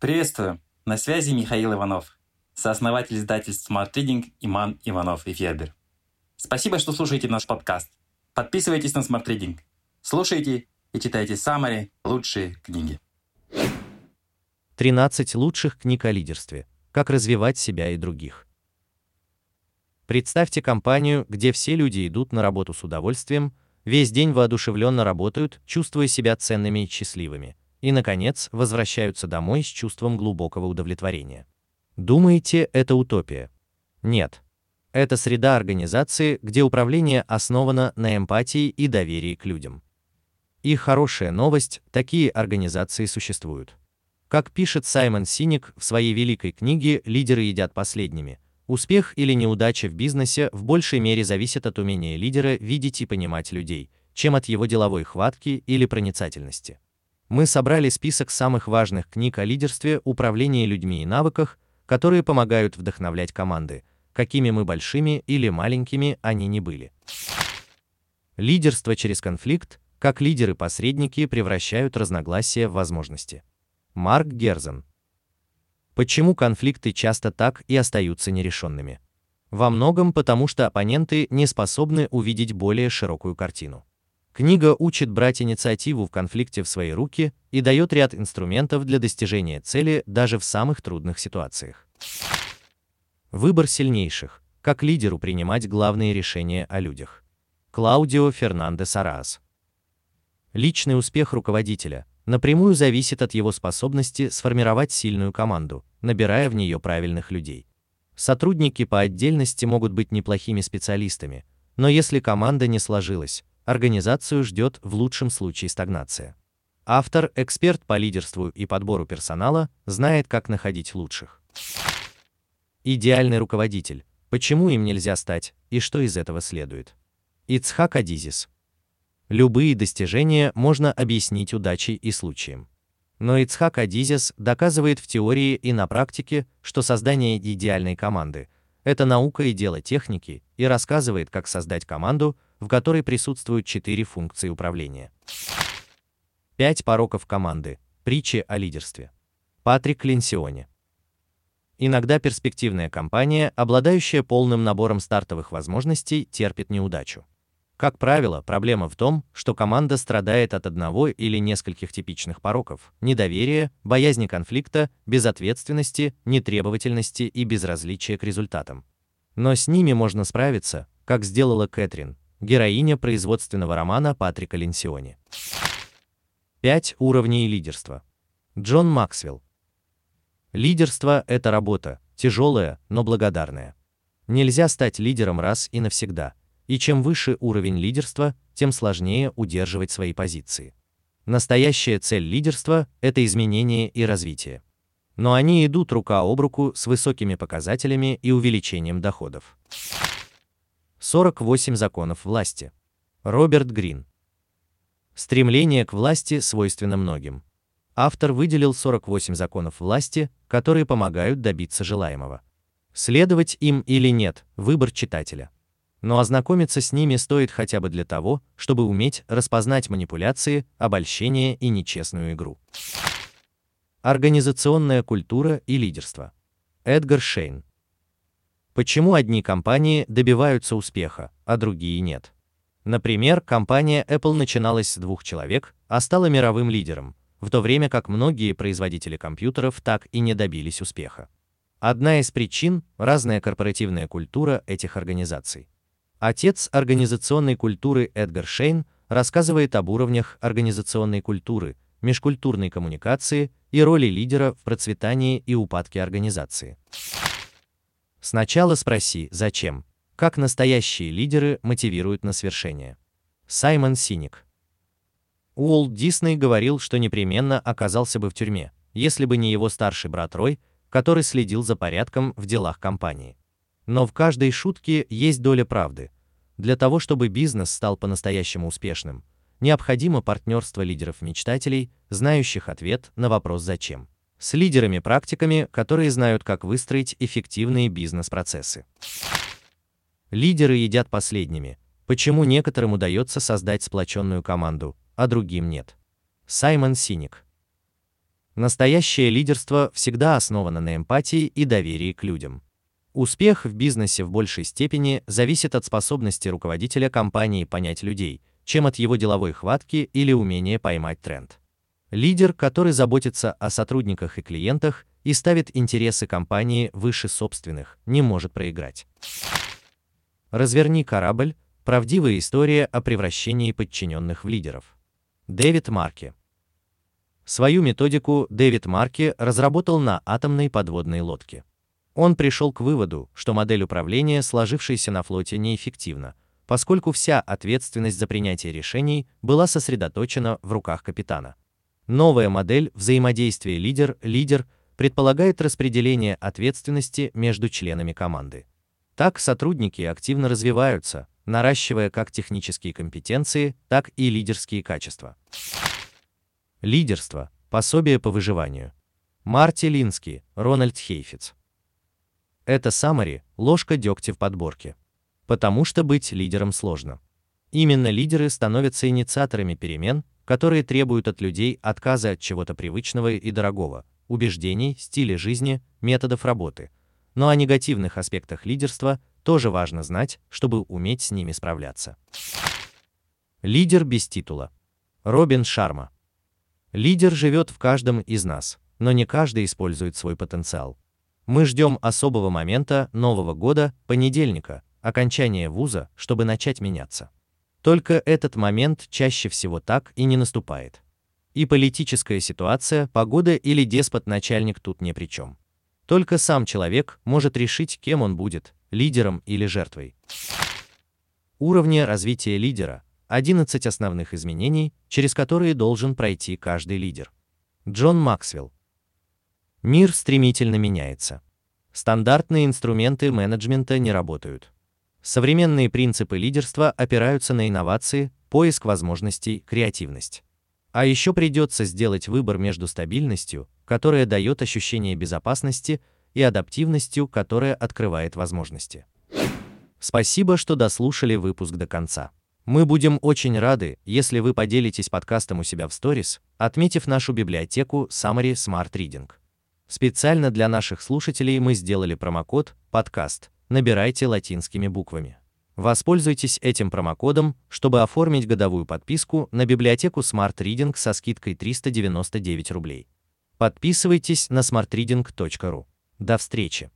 Приветствую! На связи Михаил Иванов, сооснователь издательств Smart Reading Иман Иванов и Федер. Спасибо, что слушаете наш подкаст. Подписывайтесь на Smart Reading. Слушайте и читайте самые лучшие книги. 13 лучших книг о лидерстве. Как развивать себя и других. Представьте компанию, где все люди идут на работу с удовольствием, весь день воодушевленно работают, чувствуя себя ценными и счастливыми, и, наконец, возвращаются домой с чувством глубокого удовлетворения. Думаете, это утопия? Нет. Это среда организации, где управление основано на эмпатии и доверии к людям. И хорошая новость, такие организации существуют. Как пишет Саймон Синик в своей великой книге «Лидеры едят последними», Успех или неудача в бизнесе в большей мере зависит от умения лидера видеть и понимать людей, чем от его деловой хватки или проницательности. Мы собрали список самых важных книг о лидерстве, управлении людьми и навыках, которые помогают вдохновлять команды, какими мы большими или маленькими они не были. Лидерство через конфликт, как лидеры-посредники превращают разногласия в возможности. Марк Герзен Почему конфликты часто так и остаются нерешенными? Во многом потому, что оппоненты не способны увидеть более широкую картину. Книга учит брать инициативу в конфликте в свои руки и дает ряд инструментов для достижения цели даже в самых трудных ситуациях. Выбор сильнейших. Как лидеру принимать главные решения о людях. Клаудио Фернандес Арас. Личный успех руководителя напрямую зависит от его способности сформировать сильную команду, набирая в нее правильных людей. Сотрудники по отдельности могут быть неплохими специалистами, но если команда не сложилась, организацию ждет в лучшем случае стагнация. Автор, эксперт по лидерству и подбору персонала, знает, как находить лучших. Идеальный руководитель. Почему им нельзя стать и что из этого следует? Ицхак Адизис. Любые достижения можно объяснить удачей и случаем. Но Ицхак Адизис доказывает в теории и на практике, что создание идеальной команды – это наука и дело техники, и рассказывает, как создать команду, в которой присутствуют четыре функции управления. Пять пороков команды. Притчи о лидерстве. Патрик Ленсионе. Иногда перспективная компания, обладающая полным набором стартовых возможностей, терпит неудачу. Как правило, проблема в том, что команда страдает от одного или нескольких типичных пороков: недоверия, боязни конфликта, безответственности, нетребовательности и безразличия к результатам. Но с ними можно справиться, как сделала Кэтрин, героиня производственного романа Патрика Ленсиони. 5 уровней лидерства. Джон Максвелл. Лидерство это работа, тяжелая, но благодарная. Нельзя стать лидером раз и навсегда и чем выше уровень лидерства, тем сложнее удерживать свои позиции. Настоящая цель лидерства – это изменение и развитие. Но они идут рука об руку с высокими показателями и увеличением доходов. 48 законов власти. Роберт Грин. Стремление к власти свойственно многим. Автор выделил 48 законов власти, которые помогают добиться желаемого. Следовать им или нет – выбор читателя но ознакомиться с ними стоит хотя бы для того, чтобы уметь распознать манипуляции, обольщение и нечестную игру. Организационная культура и лидерство. Эдгар Шейн. Почему одни компании добиваются успеха, а другие нет? Например, компания Apple начиналась с двух человек, а стала мировым лидером, в то время как многие производители компьютеров так и не добились успеха. Одна из причин – разная корпоративная культура этих организаций. Отец организационной культуры Эдгар Шейн рассказывает об уровнях организационной культуры, межкультурной коммуникации и роли лидера в процветании и упадке организации. Сначала спроси, зачем, как настоящие лидеры мотивируют на свершение. Саймон Синик. Уолт Дисней говорил, что непременно оказался бы в тюрьме, если бы не его старший брат Рой, который следил за порядком в делах компании. Но в каждой шутке есть доля правды. Для того, чтобы бизнес стал по-настоящему успешным, необходимо партнерство лидеров-мечтателей, знающих ответ на вопрос «зачем?», с лидерами-практиками, которые знают, как выстроить эффективные бизнес-процессы. Лидеры едят последними. Почему некоторым удается создать сплоченную команду, а другим нет? Саймон Синик Настоящее лидерство всегда основано на эмпатии и доверии к людям. Успех в бизнесе в большей степени зависит от способности руководителя компании понять людей, чем от его деловой хватки или умения поймать тренд. Лидер, который заботится о сотрудниках и клиентах и ставит интересы компании выше собственных, не может проиграть. Разверни корабль. Правдивая история о превращении подчиненных в лидеров. Дэвид Марки. Свою методику Дэвид Марки разработал на атомной подводной лодке. Он пришел к выводу, что модель управления, сложившаяся на флоте, неэффективна, поскольку вся ответственность за принятие решений была сосредоточена в руках капитана. Новая модель взаимодействия лидер-лидер предполагает распределение ответственности между членами команды. Так сотрудники активно развиваются, наращивая как технические компетенции, так и лидерские качества. Лидерство. Пособие по выживанию. Марти Лински, Рональд Хейфиц. Это саммари, ложка дегтя в подборке. Потому что быть лидером сложно. Именно лидеры становятся инициаторами перемен, которые требуют от людей отказа от чего-то привычного и дорогого, убеждений, стиля жизни, методов работы. Но о негативных аспектах лидерства тоже важно знать, чтобы уметь с ними справляться. Лидер без титула. Робин Шарма. Лидер живет в каждом из нас, но не каждый использует свой потенциал. Мы ждем особого момента Нового года, понедельника, окончания вуза, чтобы начать меняться. Только этот момент чаще всего так и не наступает. И политическая ситуация, погода или деспот-начальник тут ни при чем. Только сам человек может решить, кем он будет, лидером или жертвой. Уровни развития лидера. 11 основных изменений, через которые должен пройти каждый лидер. Джон Максвелл. Мир стремительно меняется. Стандартные инструменты менеджмента не работают. Современные принципы лидерства опираются на инновации, поиск возможностей, креативность. А еще придется сделать выбор между стабильностью, которая дает ощущение безопасности, и адаптивностью, которая открывает возможности. Спасибо, что дослушали выпуск до конца. Мы будем очень рады, если вы поделитесь подкастом у себя в сторис, отметив нашу библиотеку Summary Smart Reading. Специально для наших слушателей мы сделали промокод «Подкаст», набирайте латинскими буквами. Воспользуйтесь этим промокодом, чтобы оформить годовую подписку на библиотеку Smart Reading со скидкой 399 рублей. Подписывайтесь на smartreading.ru. До встречи!